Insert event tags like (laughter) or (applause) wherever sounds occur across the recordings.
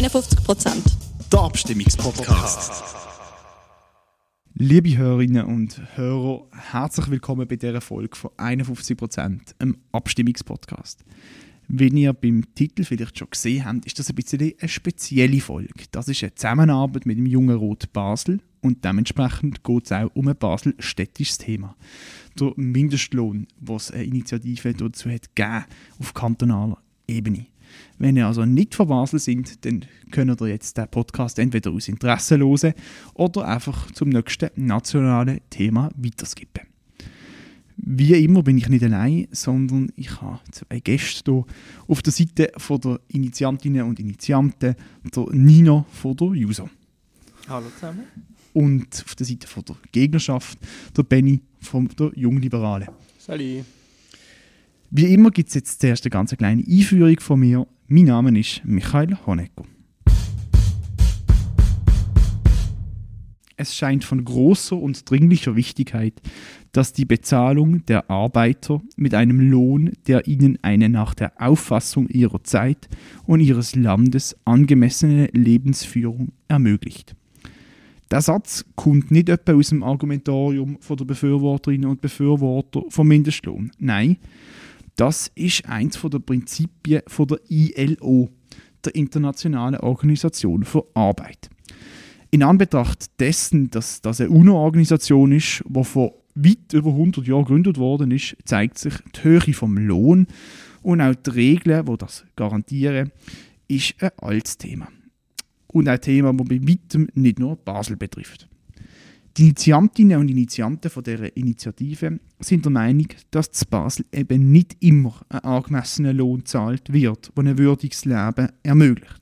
51 Prozent. Der Abstimmungspodcast. Liebe Hörerinnen und Hörer, herzlich willkommen bei dieser Folge von 51 Prozent, einem Abstimmungspodcast. Wie ihr beim Titel vielleicht schon gesehen habt, ist das ein bisschen eine spezielle Folge. Das ist eine Zusammenarbeit mit dem Jungen Rot Basel und dementsprechend geht es auch um ein Basel-städtisches Thema. Der Mindestlohn, was eine Initiative dazu hat gegeben, auf kantonaler Ebene. Wenn ihr also nicht von Basel sind, dann könnt ihr jetzt den Podcast entweder aus Interesse hören oder einfach zum nächsten nationalen Thema weiterskippen. Wie immer bin ich nicht allein, sondern ich habe zwei Gäste hier auf der Seite von der Initiantinnen und Initianten, der Nino von der Juso. Hallo zusammen. Und auf der Seite von der Gegnerschaft, der Benny von der Jungliberale. Salut. Wie immer gibt es jetzt zuerst eine ganz kleine Einführung von mir. Mein Name ist Michael Honecker. Es scheint von großer und dringlicher Wichtigkeit, dass die Bezahlung der Arbeiter mit einem Lohn, der ihnen eine nach der Auffassung ihrer Zeit und ihres Landes angemessene Lebensführung ermöglicht. Der Satz kommt nicht etwa aus dem Argumentorium von der Befürworterinnen und Befürworter vom Mindestlohn. Nein, das ist eins der Prinzipien von der ILO, der Internationalen Organisation für Arbeit in Anbetracht dessen, dass das eine UNO-Organisation ist, die vor weit über 100 Jahren gegründet worden ist, zeigt sich die Höhe vom Lohn und auch die Regeln, die das garantieren, ist ein altes Thema. Und ein Thema, das bei weitem nicht nur Basel betrifft. Die Initiantinnen und Initianten von dieser Initiative sind der Meinung, dass zu Basel eben nicht immer ein angemessener Lohn zahlt wird, der ein würdiges Leben ermöglicht.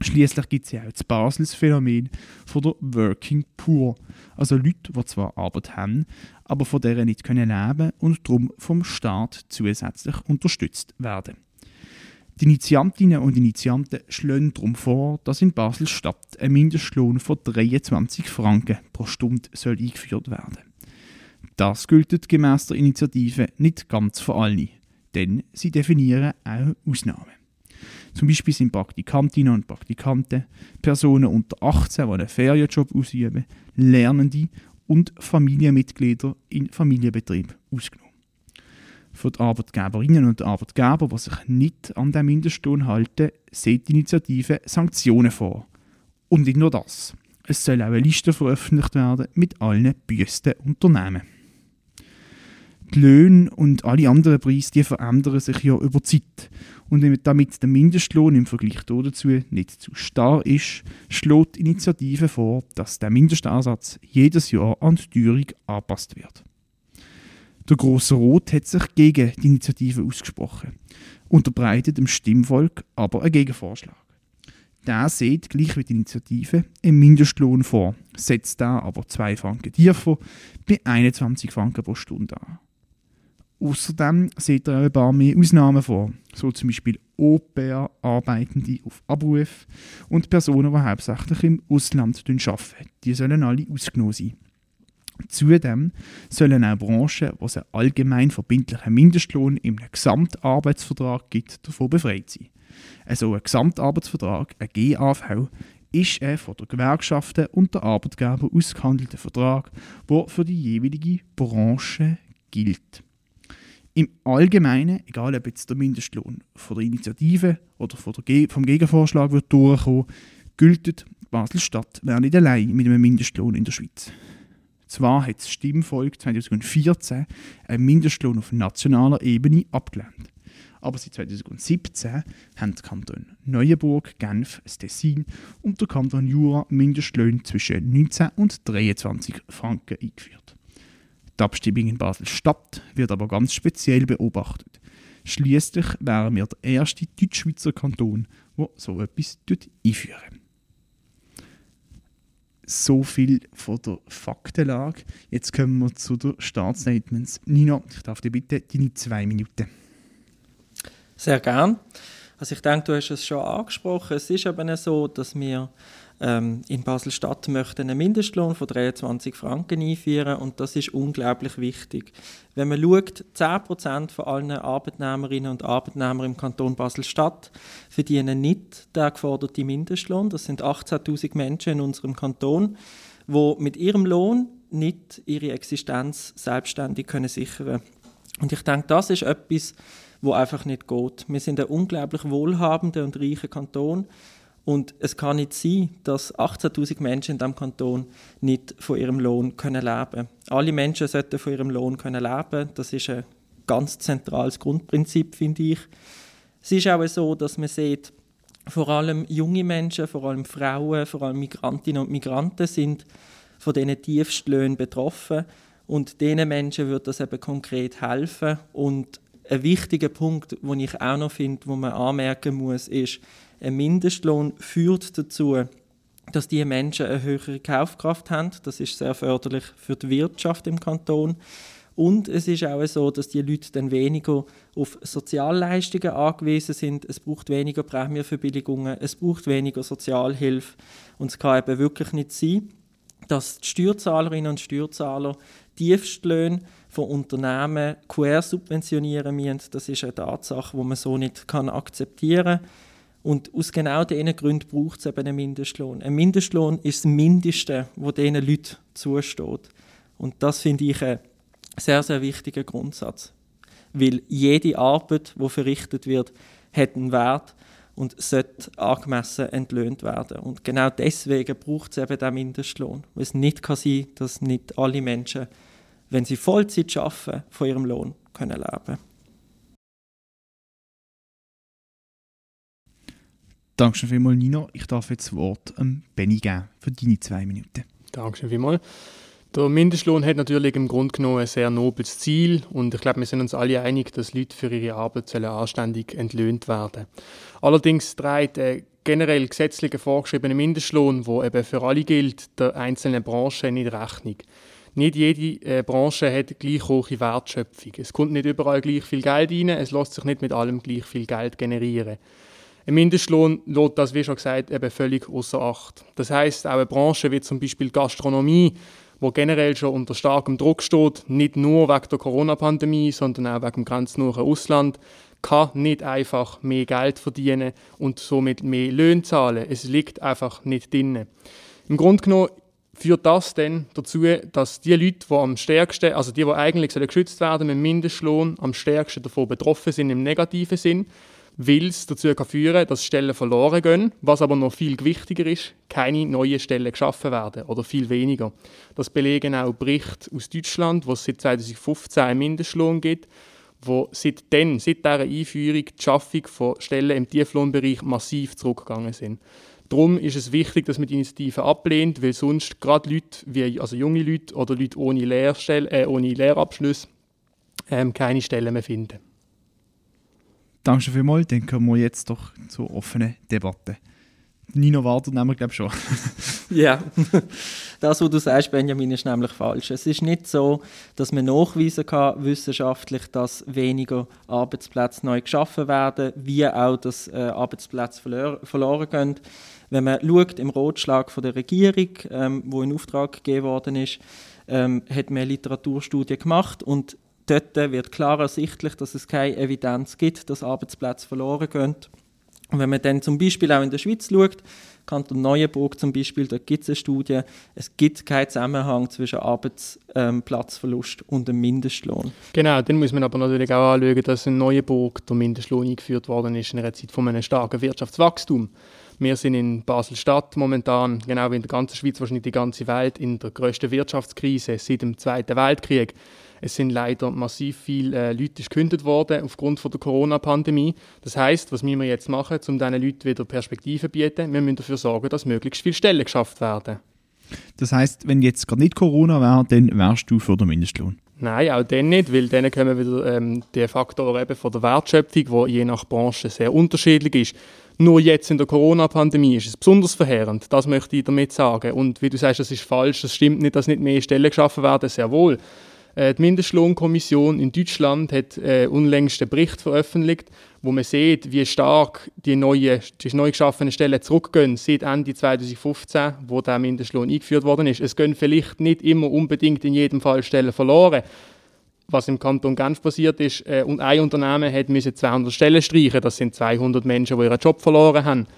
Schließlich gibt es ja auch das Basels Phänomen von der Working Poor, also Leute, die zwar Arbeit haben, aber von der nicht können leben und darum vom Staat zusätzlich unterstützt werden. Die Initiantinnen und Initianten schlagen darum vor, dass in Basel-Stadt ein Mindestlohn von 23 Franken pro Stunde soll eingeführt werden. Das gilt gemäß der Initiative nicht ganz für alle, denn sie definieren auch Ausnahmen. Zum Beispiel sind Praktikantinnen und Praktikanten, Personen unter 18, die einen Ferienjob ausüben, Lernende und Familienmitglieder in Familienbetrieb ausgenommen. Für die Arbeitgeberinnen und Arbeitgeber, die sich nicht an den Mindestlohn halten, sieht die Initiative Sanktionen vor. Und nicht nur das. Es soll auch eine Liste veröffentlicht werden mit allen büßten Unternehmen. Die Löhne und alle anderen Preise die verändern sich ja über Zeit. Und damit der Mindestlohn im Vergleich dazu nicht zu starr ist, schlägt die Initiative vor, dass der Mindestansatz jedes Jahr an die Teuerung angepasst wird. Der Grosse Rot hat sich gegen die Initiative ausgesprochen, unterbreitet dem Stimmvolk aber einen Gegenvorschlag. Der sieht, gleich wie die Initiative, einen Mindestlohn vor, setzt da aber 2 Franken tiefer bei 21 Franken pro Stunde an. Außerdem sieht er auch ein paar mehr Ausnahmen vor, so zum Beispiel Au-pair-Arbeitende auf Abruf und Personen, die hauptsächlich im Ausland arbeiten. Die sollen alle ausgenommen sein. Zudem sollen auch Branchen, wo es einen allgemein verbindlichen Mindestlohn im Gesamtarbeitsvertrag gibt, davon befreit sein. Also ein Gesamtarbeitsvertrag, ein GAV, ist ein von der Gewerkschaften und der Arbeitgeber ausgehandelter Vertrag, der für die jeweilige Branche gilt. Im Allgemeinen, egal ob jetzt der Mindestlohn von der Initiative oder vom Gegenvorschlag wird durchkommen, gilt Basel-Stadt wäre nicht allein mit einem Mindestlohn in der Schweiz. Zwar hat das Stimmvolk 2014 einen Mindestlohn auf nationaler Ebene abgelehnt. Aber seit 2017 haben die Kantone Neuenburg, Genf, Tessin und der Kanton Jura Mindestlöhne zwischen 19 und 23 Franken eingeführt. Die Abstimmung in Basel-Stadt wird aber ganz speziell beobachtet. Schließlich wären wir der erste Deutschschweizer Kanton, der so etwas einführen so viel von der Faktenlage. Jetzt kommen wir zu den Startstatements. Nino, ich darf dir bitte deine zwei Minuten. Sehr gern. Also ich denke, du hast es schon angesprochen. Es ist eben so, dass wir ähm, in Basel-Stadt möchten einen Mindestlohn von 23 Franken einführen und das ist unglaublich wichtig. Wenn man schaut, 10% von allen Arbeitnehmerinnen und Arbeitnehmern im Kanton Basel-Stadt verdienen nicht den geforderten Mindestlohn. Das sind 18'000 Menschen in unserem Kanton, die mit ihrem Lohn nicht ihre Existenz selbstständig können sichern Und ich denke, das ist etwas, wo einfach nicht geht. Wir sind ein unglaublich wohlhabender und reicher Kanton und es kann nicht sein, dass 18.000 Menschen in diesem Kanton nicht von ihrem Lohn können leben können. Alle Menschen sollten von ihrem Lohn können leben Das ist ein ganz zentrales Grundprinzip, finde ich. Es ist auch so, dass man sieht, vor allem junge Menschen, vor allem Frauen, vor allem Migrantinnen und Migranten sind von diesen Tiefstlöhnen betroffen. Und diesen Menschen wird das eben konkret helfen. Und ein wichtiger Punkt, den ich auch noch finde, wo man anmerken muss, ist, ein Mindestlohn führt dazu, dass die Menschen eine höhere Kaufkraft haben. Das ist sehr förderlich für die Wirtschaft im Kanton. Und es ist auch so, dass die Leute dann weniger auf Sozialleistungen angewiesen sind. Es braucht weniger Prämienverbilligungen, es braucht weniger Sozialhilfe. Und es kann eben wirklich nicht sein, dass die Steuerzahlerinnen und Steuerzahler Tiefstlöhne von Unternehmen quer subventionieren müssen. Das ist eine Tatsache, die man so nicht akzeptieren kann. Und aus genau diesen Gründen braucht es eben einen Mindestlohn. Ein Mindestlohn ist das Mindeste, was diesen Leuten zusteht. Und das finde ich einen sehr, sehr wichtiger Grundsatz. Weil jede Arbeit, die verrichtet wird, hat einen Wert und sollte angemessen entlöhnt werden. Und genau deswegen braucht es eben den Mindestlohn. Weil es nicht kann sein dass nicht alle Menschen, wenn sie Vollzeit arbeiten, von ihrem Lohn können leben können. Dankeschön vielmals, Nino. Ich darf jetzt das Wort ähm, Benny geben für deine zwei Minuten. Dankeschön vielmals. Der Mindestlohn hat natürlich im Grunde genommen ein sehr nobles Ziel und ich glaube, wir sind uns alle einig, dass Leute für ihre Arbeit sollen anständig entlöhnt werden. Allerdings trägt der generell gesetzlich vorgeschriebene Mindestlohn, der eben für alle gilt, der einzelnen Branchen nicht Rechnung. Nicht jede äh, Branche hat gleich hohe Wertschöpfung. Es kommt nicht überall gleich viel Geld rein, es lässt sich nicht mit allem gleich viel Geld generieren. Ein Mindestlohn lässt das, wie schon gesagt, eben völlig außer Acht. Das heißt, auch eine Branche wie zum Beispiel Gastronomie, wo generell schon unter starkem Druck steht, nicht nur wegen der Corona-Pandemie, sondern auch wegen dem grenznahen Ausland, kann nicht einfach mehr Geld verdienen und somit mehr Löhne zahlen. Es liegt einfach nicht drin. Im Grunde genommen führt das dann dazu, dass die Leute, die am stärksten, also die, die eigentlich geschützt werden mit dem Mindestlohn, am stärksten davon betroffen sind im negativen Sinn weil es dazu kann führen dass Stellen verloren gehen, was aber noch viel wichtiger ist, keine neuen Stellen geschaffen werden oder viel weniger. Das belegen auch Berichte aus Deutschland, wo es seit 2015 einen Mindestlohn gibt, wo seitdem, seit dieser Einführung, die Schaffung von Stellen im Tieflohnbereich massiv zurückgegangen sind. Darum ist es wichtig, dass man die Initiative ablehnt, weil sonst gerade Leute, wie, also junge Leute oder Leute ohne, Lehrstelle, äh, ohne Lehrabschluss ähm, keine Stellen mehr finden. Danke vielmals. Dann kommen wir jetzt doch zur offenen Debatte. Nino wartet nämlich, glaube ich, schon. ja, (laughs) das, was du sagst, Benjamin, ist nämlich falsch. Es ist nicht so, dass man nachweisen kann, wissenschaftlich, dass weniger Arbeitsplätze neu geschaffen werden, wie auch, dass äh, Arbeitsplätze verlor verloren gehen. Wenn man schaut, im Rotschlag von der Regierung, ähm, wo in Auftrag gegeben worden ist, ähm, hat man eine Literaturstudie gemacht und dort wird klar ersichtlich, dass es keine Evidenz gibt, dass Arbeitsplätze verloren gehen. Und wenn man dann zum Beispiel auch in der Schweiz schaut, Kanton Neuenburg zum Beispiel, da gibt es eine Studie, es gibt keinen Zusammenhang zwischen Arbeitsplatzverlust und dem Mindestlohn. Genau, dann muss man aber natürlich auch anschauen, dass in Neuenburg der Mindestlohn eingeführt worden ist in einer Zeit von einem starken Wirtschaftswachstum. Wir sind in Basel-Stadt momentan, genau wie in der ganzen Schweiz, wahrscheinlich die ganze Welt, in der grössten Wirtschaftskrise seit dem Zweiten Weltkrieg. Es sind leider massiv viele äh, Leute gekündigt worden aufgrund von der Corona-Pandemie. Das heißt, was müssen wir jetzt machen, um diesen Leuten wieder Perspektive zu bieten? Wir müssen dafür sorgen, dass möglichst viele Stellen geschafft werden. Das heißt, wenn jetzt gerade nicht Corona wäre, dann wärst du für den Mindestlohn? Nein, auch dann nicht, weil dann kommen wieder ähm, die Faktoren eben von der Wertschöpfung, die je nach Branche sehr unterschiedlich ist. Nur jetzt in der Corona-Pandemie ist es besonders verheerend, das möchte ich damit sagen. Und wie du sagst, das ist falsch, es stimmt nicht, dass nicht mehr Stellen geschaffen werden, sehr wohl. Äh, die Mindestlohnkommission in Deutschland hat äh, unlängst einen Bericht veröffentlicht, wo man sieht, wie stark die, neue, die neu geschaffenen Stellen zurückgehen seit Ende 2015, wo der Mindestlohn eingeführt worden ist. Es gehen vielleicht nicht immer unbedingt in jedem Fall Stellen verloren, was im Kanton Genf passiert ist, äh, und ein Unternehmen hat 200 Stellen streichen. Das sind 200 Menschen, die ihren Job verloren haben.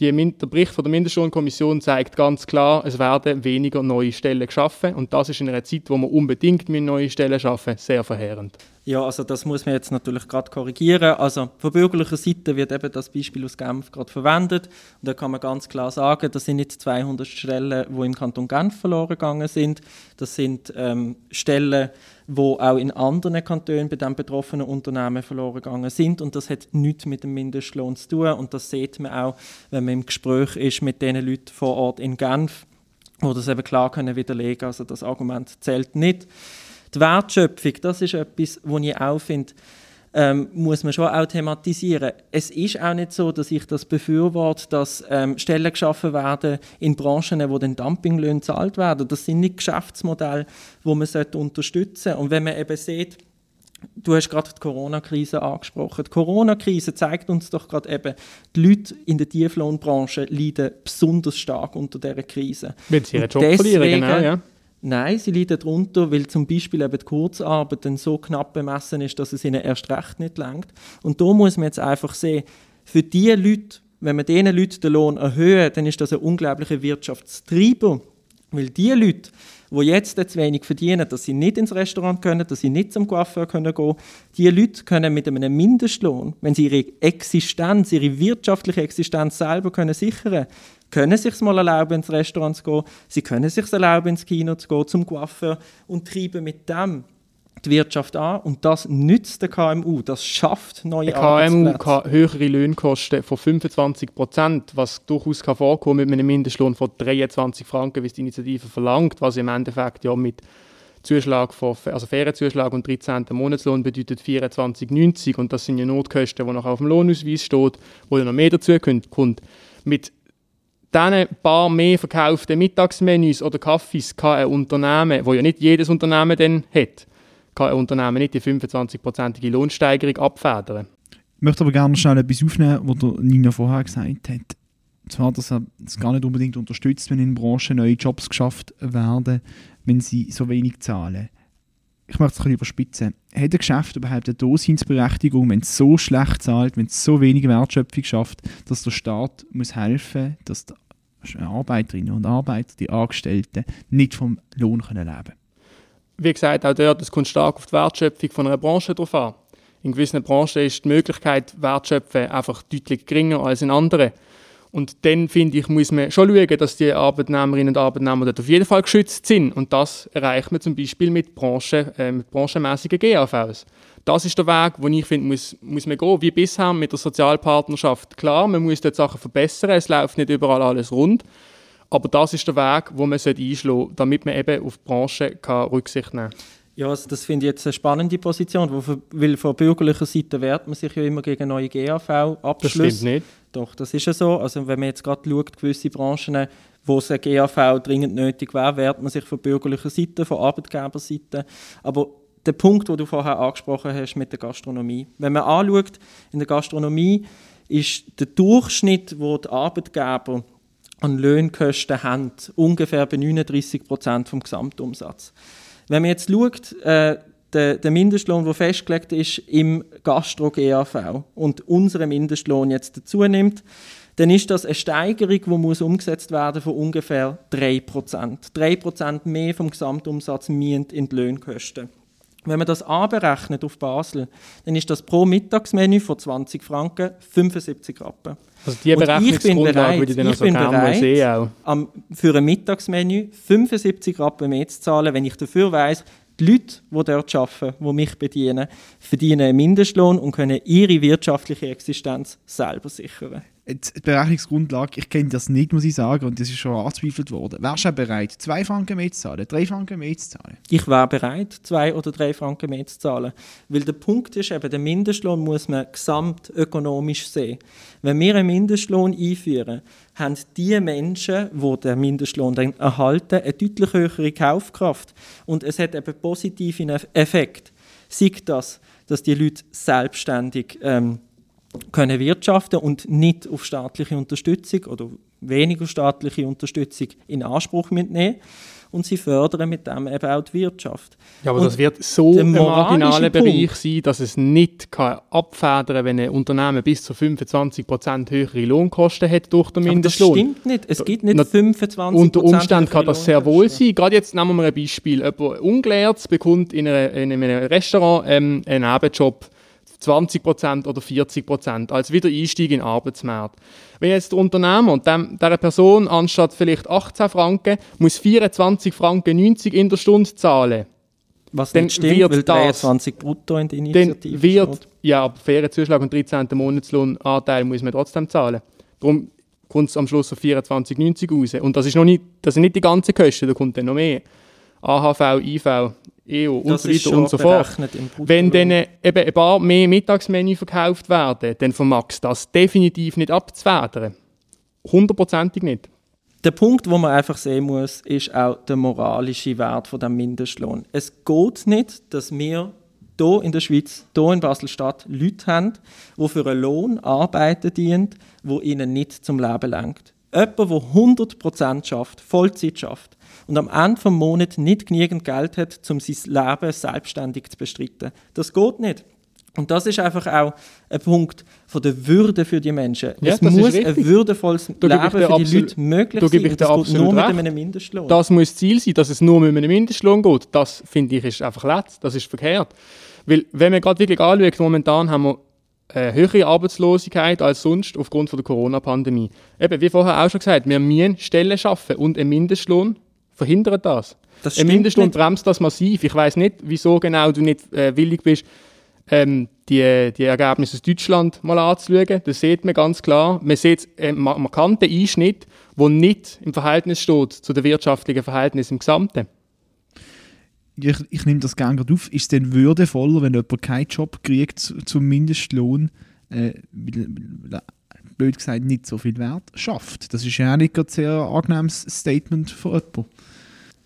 Die, der Bericht von der Mindestlohnkommission zeigt ganz klar, es werden weniger neue Stellen geschaffen und das ist in einer Zeit, wo man unbedingt neue Stellen schaffen sehr verheerend. Ja, also das muss man jetzt natürlich gerade korrigieren. Also von bürgerlicher Seite wird eben das Beispiel aus Genf gerade verwendet und da kann man ganz klar sagen, das sind nicht 200 Stellen, die im Kanton Genf verloren gegangen sind. Das sind ähm, Stellen, wo auch in anderen Kantonen bei den betroffenen Unternehmen verloren gegangen sind und das hat nichts mit dem Mindestlohn zu tun und das sieht man auch, wenn man im Gespräch ist mit den Leuten vor Ort in Genf, wo das eben klar können widerlegen. Also das Argument zählt nicht. Die Wertschöpfung, das ist etwas, wo ich auch finde, ähm, muss man schon auch thematisieren. Es ist auch nicht so, dass ich das befürworte, dass ähm, Stellen geschaffen werden in Branchen, wo den Dumpinglöhne gezahlt werden. Das sind nicht Geschäftsmodelle, wo man unterstützen sollte. Und wenn man eben sieht, Du hast gerade die Corona-Krise angesprochen. Die Corona-Krise zeigt uns doch gerade eben, die Leute in der Tieflohnbranche leiden besonders stark unter dieser Krise. Wenn sie ihren Job verlieren, genau, ja. Nein, sie leiden darunter, weil zum Beispiel eben die Kurzarbeit dann so knapp bemessen ist, dass es ihnen erst recht nicht langt. Und da muss man jetzt einfach sehen, für diese Leute, wenn man diesen Leuten den Lohn erhöht, dann ist das ein unglaublicher Wirtschaftstreiber. Weil die Leute, die jetzt zu wenig verdienen, dass sie nicht ins Restaurant können, dass sie nicht zum Coiffeur können gehen, die Leute können mit einem Mindestlohn, wenn sie ihre Existenz, ihre wirtschaftliche Existenz selber können sichern können sich mal erlauben, ins Restaurant zu gehen, sie können sich erlauben, ins Kino zu gehen, zum Coiffeur und treiben mit dem die Wirtschaft an und das nützt der KMU, das schafft neue Arbeitsplätze. KMU kann höhere Lohnkosten von 25 Prozent, was durchaus kann vorkommen mit einem Mindestlohn von 23 Franken, wie es die Initiative verlangt, was im Endeffekt ja mit Zuschlag von, also Ferienzuschlag und 13. Monatslohn bedeutet 24,90 und das sind ja Notkosten, die noch auf dem Lohnausweis steht, wo ja noch mehr dazu kommt. Mit diesen paar mehr verkauften Mittagsmenüs oder Kaffees kann ein Unternehmen, wo ja nicht jedes Unternehmen dann hat, kann ein Unternehmen nicht die 25-prozentige Lohnsteigerung abfedern. Ich möchte aber gerne schnell etwas aufnehmen, was Nina vorher gesagt hat. Und zwar, dass er es gar nicht unbedingt unterstützt, wenn in Branchen neue Jobs geschafft werden, wenn sie so wenig zahlen. Ich möchte es ein bisschen überspitzen. Hat ein Geschäft überhaupt eine Daseinsberechtigung, wenn es so schlecht zahlt, wenn es so wenig Wertschöpfung schafft, dass der Staat muss helfen muss, dass die Arbeiterinnen und Arbeiter, die Angestellten, nicht vom Lohn leben können? wie gesagt, auch dort, es kommt stark auf die Wertschöpfung von einer Branche drauf an. In gewissen Branchen ist die Möglichkeit, Wertschöpfen einfach deutlich geringer als in anderen. Und dann, finde ich, muss man schon schauen, dass die Arbeitnehmerinnen und Arbeitnehmer dort auf jeden Fall geschützt sind. Und das erreicht man zum Beispiel mit, Branchen, äh, mit branchenmäßigen GAVs. Das ist der Weg, wo ich finde, muss, muss man gehen, wie bisher mit der Sozialpartnerschaft. Klar, man muss dort Sachen verbessern, es läuft nicht überall alles rund. Aber das ist der Weg, wo man einschlagen sollte, damit man eben auf die Branche kann Rücksicht nehmen kann. Ja, also das finde ich jetzt eine spannende Position, weil von bürgerlicher Seite wehrt man sich ja immer gegen neue GAV-Abschlüsse. Das stimmt nicht. Doch, das ist ja so. Also wenn man jetzt gerade schaut, gewisse Branchen, wo es ein GAV dringend nötig wäre, wehrt man sich von bürgerlicher Seite, von Arbeitgeberseite. Aber der Punkt, den du vorher angesprochen hast mit der Gastronomie. Wenn man anschaut, in der Gastronomie ist der Durchschnitt, wo die Arbeitgeber an Lohnkosten haben, ungefähr bei 39 Prozent vom Gesamtumsatz. Wenn man jetzt schaut, äh, der, der, Mindestlohn, der festgelegt ist im Gastro-GAV und unseren Mindestlohn jetzt dazu nimmt, dann ist das eine Steigerung, die muss umgesetzt werden von ungefähr 3%. 3% mehr vom Gesamtumsatz müssen in die Lohnkosten. Wenn man das anberechnet auf Basel, dann ist das pro Mittagsmenü von 20 Franken 75 Rappen. Also die Berechnungsgrundlage würde ich dann also gerne mal sehen auch. Am, für ein Mittagsmenü 75 Rappen mehr zu zahlen, wenn ich dafür weiss, die Leute, die dort arbeiten, die mich bedienen, verdienen einen Mindestlohn und können ihre wirtschaftliche Existenz selber sichern. Die Berechnungsgrundlage, ich kenne das nicht, muss ich sagen, und das ist schon angezweifelt worden. Wärst du bereit, zwei Franken mehr zu zahlen, drei Franken mehr zu zahlen? Ich wäre bereit, zwei oder drei Franken mehr zu zahlen. Weil der Punkt ist eben, den Mindestlohn muss man gesamtökonomisch sehen. Wenn wir einen Mindestlohn einführen, haben die Menschen, die den Mindestlohn dann erhalten, eine deutlich höhere Kaufkraft. Und es hat eben positive Effekt. Sei das, dass die Leute selbstständig ähm, können wirtschaften und nicht auf staatliche Unterstützung oder weniger staatliche Unterstützung in Anspruch mitnehmen und sie fördern mit dem eben auch die Wirtschaft. Ja, aber und das wird so ein marginaler Bereich Punkt- sein, dass es nicht kann abfedern wenn ein Unternehmen bis zu 25% höhere Lohnkosten hat durch den Aber das Mindestlohn. stimmt nicht. Es gibt nicht Na, 25 Unter Umständen kann das sehr wohl sein. Gerade jetzt nehmen wir ein Beispiel. Jemand Ungelehrtes bekommt in, einer, in einem Restaurant ähm, einen Nebenjob 20% oder 40% als Wiedereinstieg in den Arbeitsmarkt. Wenn jetzt der Unternehmer und dem, dieser Person anstatt vielleicht 18 Franken muss 24 Franken 90 in der Stunde zahlen, Was dann nicht stimmt, wird weil das- 23 brutto in dann Initiative wird, steht. ja, aber fairen Zuschlag und 13. Monatslohnanteil muss man trotzdem zahlen. Darum kommt es am Schluss auf 24,90 raus. Und das, ist noch nicht, das sind nicht die ganzen Kosten, da kommt dann noch mehr. AHV, IV, EO und Das so ist weiter schon und so fort. Wenn dann äh, eben ein paar mehr Mittagsmenü verkauft werden, dann vermag das definitiv nicht abzufedern. Hundertprozentig nicht. Der Punkt, wo man einfach sehen muss, ist auch der moralische Wert von dem Mindestlohn. Es geht nicht, dass wir hier in der Schweiz, hier in Basel-Stadt, Leute haben, die für einen Lohn arbeiten dienen, wo ihnen nicht zum Leben lenkt. Jemand, der 100% schafft, Vollzeit schafft und am Ende des Monats nicht genügend Geld hat, um sein Leben selbstständig zu bestreiten. Das geht nicht. Und das ist einfach auch ein Punkt von der Würde für die Menschen. Ja, es muss ein würdevolles Leben für die Leute möglich da sein. ich Und das geht nur mit einem Mindestlohn. Das muss das Ziel sein, dass es nur mit einem Mindestlohn geht. Das finde ich ist einfach letzt, das ist verkehrt. Weil, wenn man gerade wirklich anschaut, momentan haben wir eine höhere Arbeitslosigkeit als sonst aufgrund von der Corona-Pandemie. Eben, wie vorher auch schon gesagt, wir müssen Stellen schaffen und ein Mindestlohn verhindert das. Das ein stimmt Mindestlohn bremst das massiv. Ich weiß nicht, wieso genau du nicht äh, willig bist, ähm, die, die Ergebnisse aus Deutschland mal anzuschauen. Das sieht man ganz klar. Man sieht einen ma- markanten Einschnitt, der nicht im Verhältnis steht zu den wirtschaftlichen Verhältnissen im Gesamten. Ich, ich nehme das gerne gerade auf. Ist es denn würdevoller, wenn jemand keinen Job kriegt zu- zum Mindestlohn, äh, weil, weil blöd gesagt, nicht so viel Wert schafft? Das ist ja auch nicht gerade ein sehr angenehmes Statement für jemanden.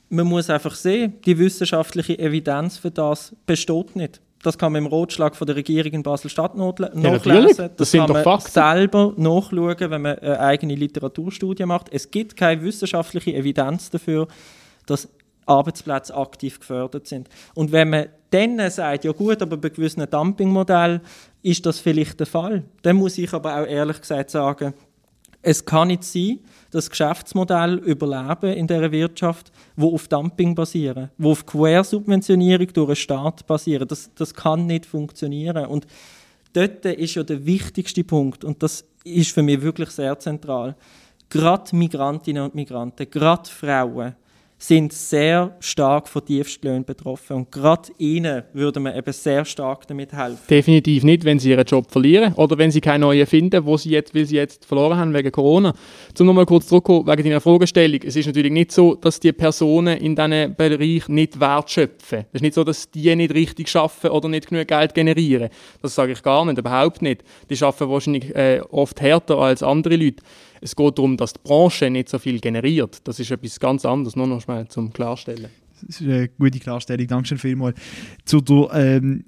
Man muss einfach sehen, die wissenschaftliche Evidenz für das besteht nicht. Das kann man im Rotschlag von der Regierung in Basel-Stadt nachle- natürlich. nachlesen. Das sind kann doch man Fakten. selber nachschauen, wenn man eine eigene Literaturstudie macht. Es gibt keine wissenschaftliche Evidenz dafür, dass Arbeitsplätze aktiv gefördert sind. Und wenn man dann sagt, ja gut, aber bei gewissen Dumpingmodellen ist das vielleicht der Fall, dann muss ich aber auch ehrlich gesagt sagen, es kann nicht sein, dass Geschäftsmodelle überleben in dieser Wirtschaft, wo auf Dumping basieren, wo auf Quersubventionierung durch den Staat basieren. Das, das kann nicht funktionieren. Und dort ist ja der wichtigste Punkt, und das ist für mich wirklich sehr zentral. Gerade Migrantinnen und Migranten, gerade Frauen, sind sehr stark von Tiefstlöhnen betroffen. Und gerade ihnen würde man eben sehr stark damit helfen. Definitiv nicht, wenn sie ihren Job verlieren oder wenn sie keinen neuen finden, wo sie jetzt, weil sie jetzt verloren haben wegen Corona. Zum nochmal kurz zurückkommen, wegen deiner Fragestellung. Es ist natürlich nicht so, dass die Personen in diesem Bereich nicht Wert schöpfen. Es ist nicht so, dass die nicht richtig arbeiten oder nicht genug Geld generieren. Das sage ich gar nicht, überhaupt nicht. Die arbeiten wahrscheinlich äh, oft härter als andere Leute. Es geht darum, dass die Branche nicht so viel generiert. Das ist etwas ganz anderes, nur noch schnell zum Klarstellen. Das ist eine gute Klarstellung. Dankeschön vielmals. Zu der ähm,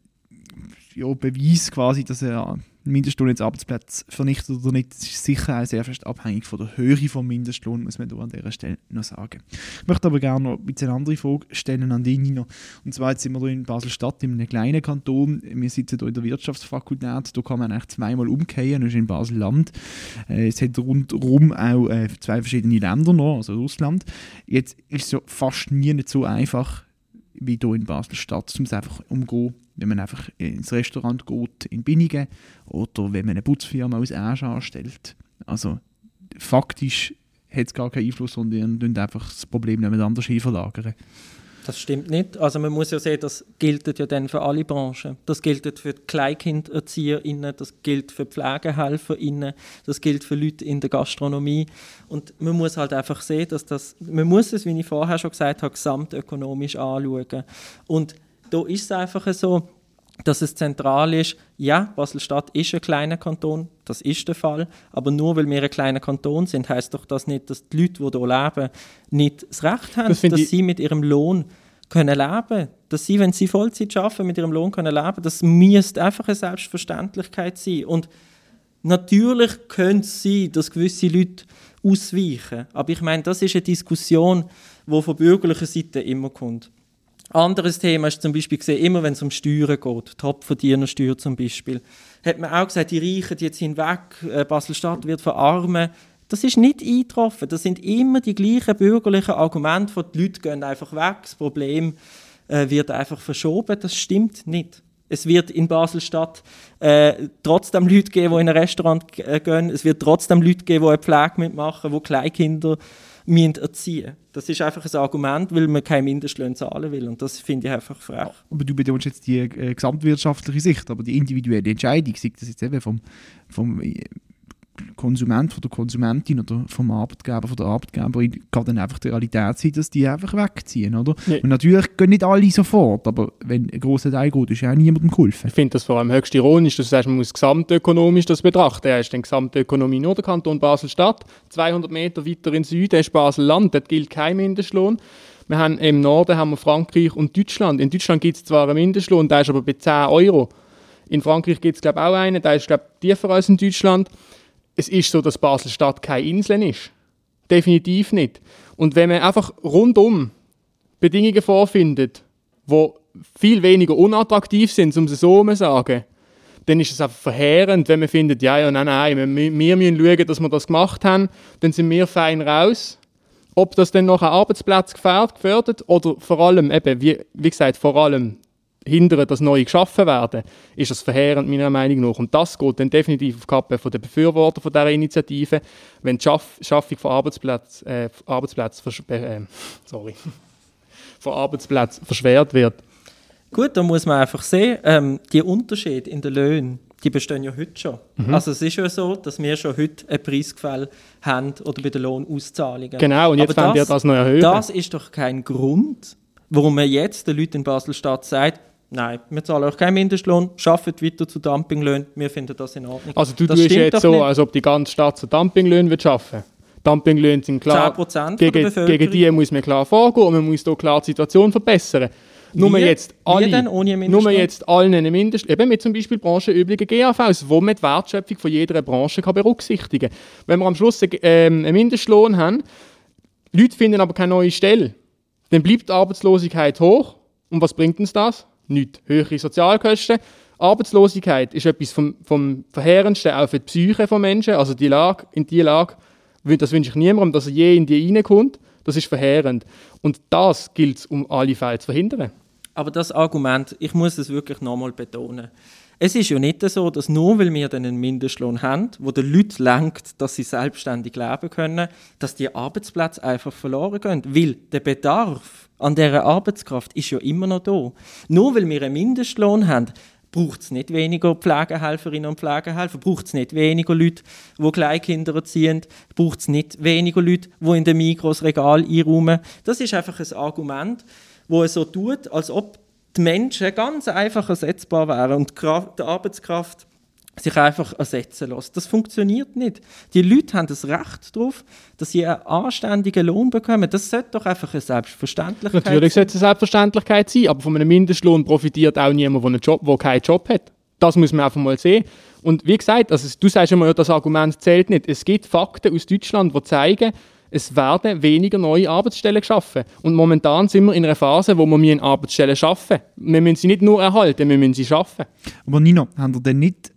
ja, Beweis quasi, dass er Mindestlohn jetzt Arbeitsplätze vernichtet oder nicht, das ist sicher auch sehr fest abhängig von der Höhe vom Mindestlohn, muss man da an dieser Stelle noch sagen. Ich möchte aber gerne noch ein bisschen eine andere Frage stellen an dich, Nino. Und zwar jetzt sind wir hier in Basel-Stadt, in einem kleinen Kanton. Wir sitzen hier in der Wirtschaftsfakultät, da kann man eigentlich zweimal umkehren, das ist in Basel-Land. Äh, es hat rundherum auch äh, zwei verschiedene Länder noch, also Russland. Jetzt ist es ja fast nie nicht so einfach, wie hier in Basel-Stadt, um es einfach umgehen, wenn man einfach ins Restaurant geht in Binnigen oder wenn man eine Putzfirma aus Asch anstellt. Also faktisch hat es gar keinen Einfluss die tun einfach das Problem jemand anders verlagern. Das stimmt nicht. Also man muss ja sehen, das gilt ja dann für alle Branchen. Das gilt für die KleinkinderzieherInnen, das gilt für PflegehelferInnen, das gilt für Leute in der Gastronomie. Und man muss halt einfach sehen, dass das, man muss es, wie ich vorher schon gesagt habe, gesamtökonomisch anschauen. Und da ist es einfach so, dass es zentral ist, ja, Basel-Stadt ist ein kleiner Kanton, das ist der Fall, aber nur weil wir ein kleiner Kanton sind, heißt doch das nicht, dass die Leute, die hier leben, nicht das Recht haben, das dass sie mit ihrem Lohn können leben dass sie, wenn sie Vollzeit arbeiten, mit ihrem Lohn können leben das müsste einfach eine Selbstverständlichkeit sein. Und natürlich könnte es sein, dass gewisse Leute ausweichen, aber ich meine, das ist eine Diskussion, die von bürgerlicher Seite immer kommt. Anderes Thema ist zum Beispiel gesehen, immer wenn es um Steuern geht, Topverdienersteuer zum Beispiel, hat man auch gesagt, die Reichen, jetzt hinweg, äh, Basel-Stadt wird verarmen. Das ist nicht eingetroffen. Das sind immer die gleichen bürgerlichen Argumente, von die Leute gehen einfach weg, das Problem äh, wird einfach verschoben. Das stimmt nicht. Es wird in Basel-Stadt äh, trotzdem Leute geben, die in ein Restaurant äh, gehen. Es wird trotzdem Leute geben, die eine Pflege mitmachen, die Kleinkinder müssen erziehen Das ist einfach ein Argument, weil man keine Mindestlöhne zahlen will. Und das finde ich einfach frech. Aber du betonst jetzt die äh, gesamtwirtschaftliche Sicht, aber die individuelle Entscheidung, sei das jetzt eben vom, vom Konsument, von der Konsumentin oder vom Arbeitgeber, von der Arbeitgeberin, kann dann einfach die Realität sein, dass die einfach wegziehen, oder? Ja. Und natürlich gehen nicht alle sofort, aber wenn ein grosser Teil geht, ist ja auch niemandem geholfen. Ich finde das vor allem höchst ironisch, dass du sagst, man muss gesamtökonomisch das betrachten. Ja, ist dann Gesamtökonomie nur der Kanton Basel-Stadt, 200 Meter weiter in Süden ist Basel-Land, dort gilt kein Mindestlohn. Wir haben im Norden haben wir Frankreich und Deutschland. In Deutschland gibt es zwar einen Mindestlohn, der ist aber bei 10 Euro. In Frankreich gibt es, glaube ich, auch einen, der ist, glaube ich, tiefer als in Deutschland es ist so, dass Basel-Stadt keine Insel ist. Definitiv nicht. Und wenn man einfach rundum Bedingungen vorfindet, die viel weniger unattraktiv sind, um es so zu sagen, dann ist es einfach verheerend, wenn man findet, ja, ja, nein, nein, wir, wir müssen schauen, dass wir das gemacht haben, dann sind wir fein raus. Ob das dann noch ein Arbeitsplatz gefährdet oder vor allem, eben, wie, wie gesagt, vor allem hindern, dass neue geschaffen werden, ist das verheerend meiner Meinung nach. Und das geht dann definitiv auf die Kappe der Befürworter von dieser Initiative, wenn die Schaff Schaffung von Arbeitsplätzen, äh, Arbeitsplätzen, äh, sorry, (laughs) von Arbeitsplätzen verschwert wird. Gut, da muss man einfach sehen, ähm, die Unterschiede in den Löhnen, die bestehen ja heute schon. Mhm. Also es ist ja so, dass wir schon heute ein Preisgefälle haben oder bei den Lohnauszahlungen. Genau, und jetzt werden wir das noch erhöhen. Das ist doch kein Grund, warum man jetzt den Leuten in Basel-Stadt sagt, Nein, wir zahlen auch keinen Mindestlohn, arbeitet weiter zu Dumpinglöhnen, wir finden das in Ordnung. Also du das tust jetzt so, nicht. als ob die ganze Stadt zu Dumpinglöhnen arbeiten Dumpinglöhne sind klar, gegen, gegen die muss man klar vorgehen und man muss hier klar die Situation verbessern. Nur jetzt alle, denn ohne nur jetzt allen einen Mindestlohn, eben mit zum Beispiel branchenüblichen GAVs, wo man die Wertschöpfung von jeder Branche kann berücksichtigen kann. Wenn wir am Schluss ähm, einen Mindestlohn haben, Leute finden aber keine neue Stelle, dann bleibt die Arbeitslosigkeit hoch und was bringt uns das? Nichts. Höhere Sozialkosten. Arbeitslosigkeit ist etwas vom, vom Verheerendsten auch für die Psyche von Menschen. Also die Lage, in die Lage, das wünsche ich niemandem, dass er je in die reinkommt. Das ist verheerend. Und das gilt es, um alle Fälle zu verhindern. Aber das Argument, ich muss es wirklich nochmal betonen. Es ist ja nicht so, dass nur weil wir einen Mindestlohn haben, wo den Leuten lenkt, dass sie selbstständig leben können, dass die Arbeitsplätze einfach verloren gehen. Weil der Bedarf an dieser Arbeitskraft ist ja immer noch da. Nur weil wir einen Mindestlohn haben, braucht es nicht weniger Pflegehelferinnen und Pflegehelfer, braucht es nicht weniger Leute, die Kleinkinder erziehen, braucht es nicht weniger Leute, die in den Mikros Regal einräumen. Das ist einfach ein Argument, wo es so tut, als ob die Menschen ganz einfach ersetzbar wären und die Arbeitskraft sich einfach ersetzen lässt. Das funktioniert nicht. Die Leute haben das Recht darauf, dass sie einen anständigen Lohn bekommen. Das sollte doch einfach eine Selbstverständlichkeit sein. Natürlich sollte es eine Selbstverständlichkeit sein, aber von einem Mindestlohn profitiert auch niemand, der, einen Job, der keinen Job hat. Das muss man einfach mal sehen. Und wie gesagt, also du sagst immer, das Argument zählt nicht. Es gibt Fakten aus Deutschland, die zeigen, es werden weniger neue Arbeitsstellen geschaffen. Und momentan sind wir in einer Phase, wo wir Arbeitsstellen schaffen müssen. Wir müssen sie nicht nur erhalten, wir müssen sie schaffen. Aber Nino, haben ihr denn nicht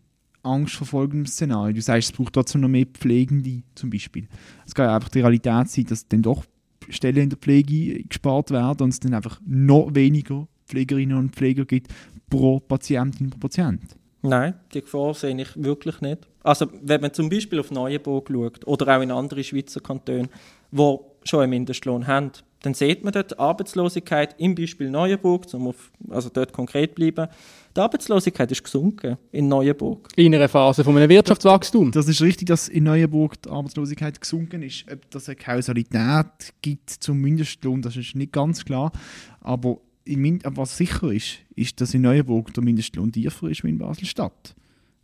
Angst vor folgendem Szenario? Du sagst, es braucht trotzdem noch mehr Pflegende zum Beispiel. Es kann ja einfach die Realität sein, dass dann doch Stellen in der Pflege gespart werden und es dann einfach noch weniger Pflegerinnen und Pfleger gibt pro Patientin, pro Patient. Nein, die Gefahr sehe ich wirklich nicht. Also wenn man zum Beispiel auf Neuenburg schaut oder auch in andere Schweizer Kantone, wo schon einen Mindestlohn haben, dann sieht man dort Arbeitslosigkeit im Beispiel Neuenburg, um auf, also dort konkret bleiben. Die Arbeitslosigkeit ist gesunken in Neuenburg. In einer Phase von einem Wirtschaftswachstum. Das ist richtig, dass in Neuenburg die Arbeitslosigkeit gesunken ist. Ob das eine Kausalität gibt zum Mindestlohn, das ist nicht ganz klar. Aber was sicher ist, ist, dass in Neuenburg der Mindestlohn tiefer ist wie in Basel-Stadt.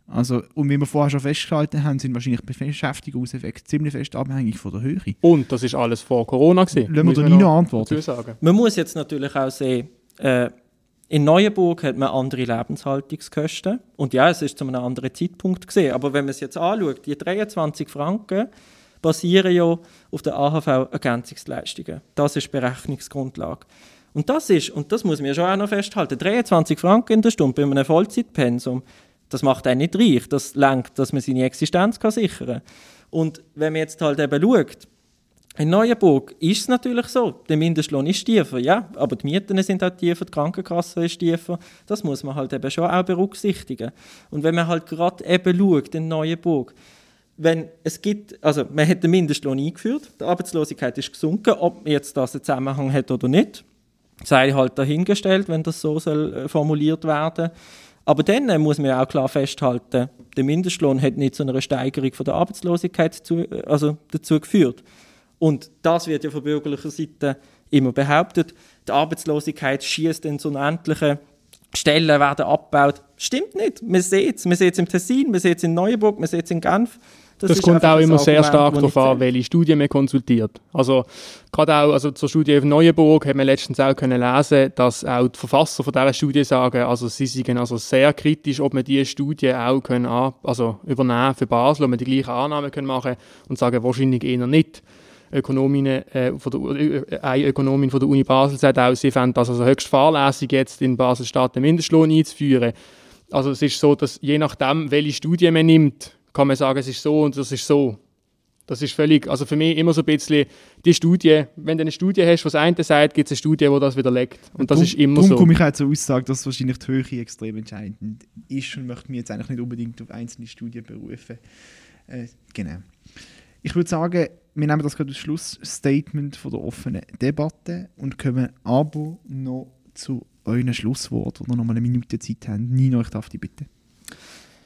Also, und wie wir vorher schon festgehalten haben, sind wahrscheinlich Beschäftigungseffekte ziemlich fest abhängig von der Höhe. Und das ist alles vor Corona gewesen. Lassen wir da nie noch antworten. Man muss jetzt natürlich auch sehen, äh, in Neuenburg hat man andere Lebenshaltungskosten. Und ja, es ist zu einem anderen Zeitpunkt gesehen. Aber wenn man es jetzt anschaut, die 23 Franken basieren ja auf der AHV-Ergänzungsleistungen. Das ist Berechnungsgrundlage. Und das ist, und das muss man schon auch noch festhalten, 23 Franken in der Stunde bei einem Vollzeitpensum das macht einen nicht reich. Das lenkt, dass man seine Existenz kann sichern kann. Und wenn man jetzt halt eben schaut, in Neuenburg ist es natürlich so, der Mindestlohn ist tiefer, ja, aber die Mieten sind auch tiefer, die Krankenkasse ist tiefer. Das muss man halt eben schon auch berücksichtigen. Und wenn man halt gerade eben schaut in Neuenburg, wenn es gibt, also man hat den Mindestlohn eingeführt, die Arbeitslosigkeit ist gesunken, ob jetzt das einen Zusammenhang hat oder nicht, sei halt dahingestellt, wenn das so soll äh, formuliert werden. Aber dann äh, muss man auch klar festhalten, der Mindestlohn hat nicht zu einer Steigerung von der Arbeitslosigkeit zu, äh, also dazu geführt. Und das wird ja von bürgerlicher Seite immer behauptet. Die Arbeitslosigkeit schießt in so unendliche Stellen werden abgebaut. Stimmt nicht. Man sieht es. Man sieht es im Tessin, man sieht es in Neuenburg, man sieht es in Genf. Das, das kommt auch immer sehr stark darauf an, welche Studien man konsultiert. Also gerade auch also zur Studie von Neuenburg hat man letztens auch können lesen, dass auch die Verfasser von dieser Studie sagen, also sie sind also sehr kritisch, ob man diese Studie auch können also übernehmen für Basel, ob man die gleichen Annahmen können machen und sagen wahrscheinlich eher nicht. Ökonomin, äh, von der, äh, eine Ökonomin von der Uni Basel sagt auch, sie fände das also höchst fahrlässig, jetzt in Basel-Stadt den Mindestlohn einzuführen. Also es ist so, dass je nachdem, welche Studie man nimmt, kann man sagen, es ist so und das ist so. Das ist völlig, also für mich immer so ein bisschen die Studie, wenn du eine Studie hast, was eine sagt, gibt es eine Studie, die das widerlegt. Und das drum, ist immer darum so. komme ich auch zur Aussage, dass wahrscheinlich die Höhe extrem entscheidend ist und möchte mich jetzt eigentlich nicht unbedingt auf einzelne Studien berufen. Äh, genau. Ich würde sagen, wir nehmen das gerade als Schlussstatement von der offenen Debatte und kommen aber noch zu euren Schlusswort, oder noch mal eine Minute Zeit haben. Nino, ich darf dich bitten.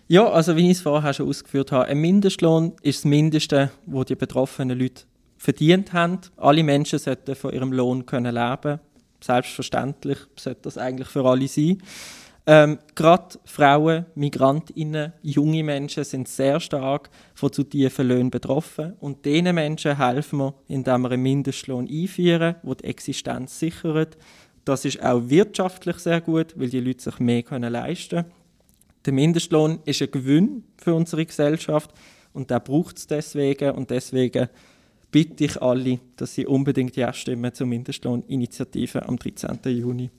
Ja, also wie ich es vorher schon ausgeführt habe, ein Mindestlohn ist das Mindeste, wo die betroffenen Leute verdient haben. Alle Menschen sollten von ihrem Lohn können leben. Selbstverständlich sollte das eigentlich für alle sein. Ähm, Gerade Frauen, Migrantinnen, junge Menschen sind sehr stark von zu tiefen Löhnen betroffen. Und diesen Menschen helfen wir, indem wir einen Mindestlohn einführen, der die Existenz sichert. Das ist auch wirtschaftlich sehr gut, weil die Leute sich mehr leisten können. Der Mindestlohn ist ein Gewinn für unsere Gesellschaft und der braucht es deswegen. Und deswegen bitte ich alle, dass sie unbedingt Ja stimmen zur Mindestlohninitiative am 13. Juni.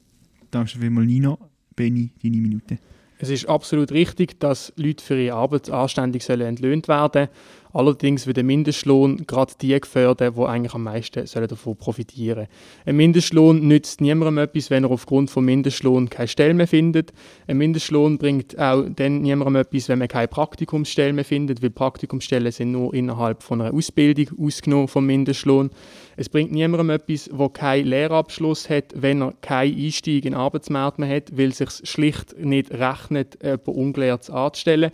Danke vielmals, Nino. Benny, deine Minute. Es ist absolut richtig, dass Leute für ihre Arbeit anständig sollen entlöhnt werden Allerdings wird der Mindestlohn gerade die gefördert, die eigentlich am meisten sollen davon profitieren Ein Mindestlohn nützt niemandem etwas, wenn er aufgrund von Mindestlohn keine Stelle mehr findet. Ein Mindestlohn bringt auch dann niemandem etwas, wenn man keine Praktikumsstelle mehr findet, weil Praktikumsstellen sind nur innerhalb von einer Ausbildung ausgenommen vom Mindestlohn. Es bringt niemandem etwas, der keinen Lehrabschluss hat, wenn er keinen Einstieg in den Arbeitsmarkt mehr hat, weil es sich schlicht nicht rechnet, jemanden ungelehrt anzustellen.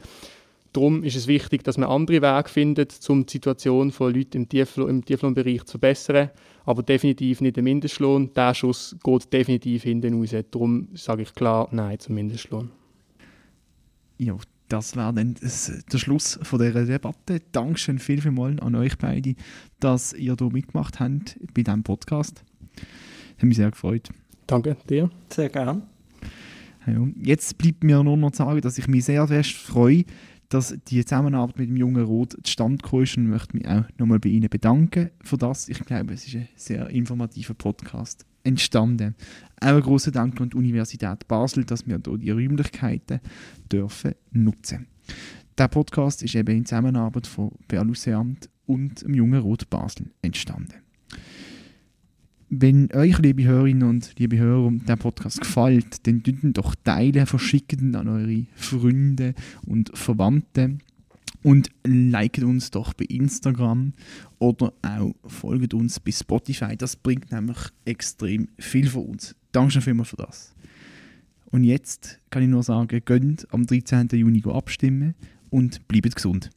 Darum ist es wichtig, dass man andere Wege findet, um die Situation von Leuten im, Tieflohn, im Tieflohnbereich zu verbessern. Aber definitiv nicht der Mindestlohn. Der Schuss geht definitiv hinten raus. Darum sage ich klar Nein zum Mindestlohn. Ja, das wäre dann der Schluss von dieser Debatte. Dankeschön viel, viel mal an euch beide, dass ihr hier mitgemacht habt bei diesem Podcast. Das hat mich sehr gefreut. Danke dir. Sehr gern. Ja, jetzt bleibt mir nur noch zu sagen, dass ich mich sehr fest freue, dass die Zusammenarbeit mit dem Jungen Rot zustande gekommen ist und möchte mich auch nochmal bei Ihnen bedanken für das. Ich glaube, es ist ein sehr informativer Podcast entstanden. Auch ein großer Dank an die Universität Basel, dass wir hier die Räumlichkeiten dürfen nutzen. Der Podcast ist eben in Zusammenarbeit von Berluseamt und dem Jungen Rot Basel entstanden. Wenn euch, liebe Hörerinnen und liebe Hörer, der Podcast gefällt, dann teilen doch teilen, verschicken an eure Freunde und Verwandte. und liket uns doch bei Instagram oder auch folgt uns bei Spotify. Das bringt nämlich extrem viel für uns. Danke schon vielmals für das. Und jetzt kann ich nur sagen, gönnt am 13. Juni abstimmen und bleibt gesund.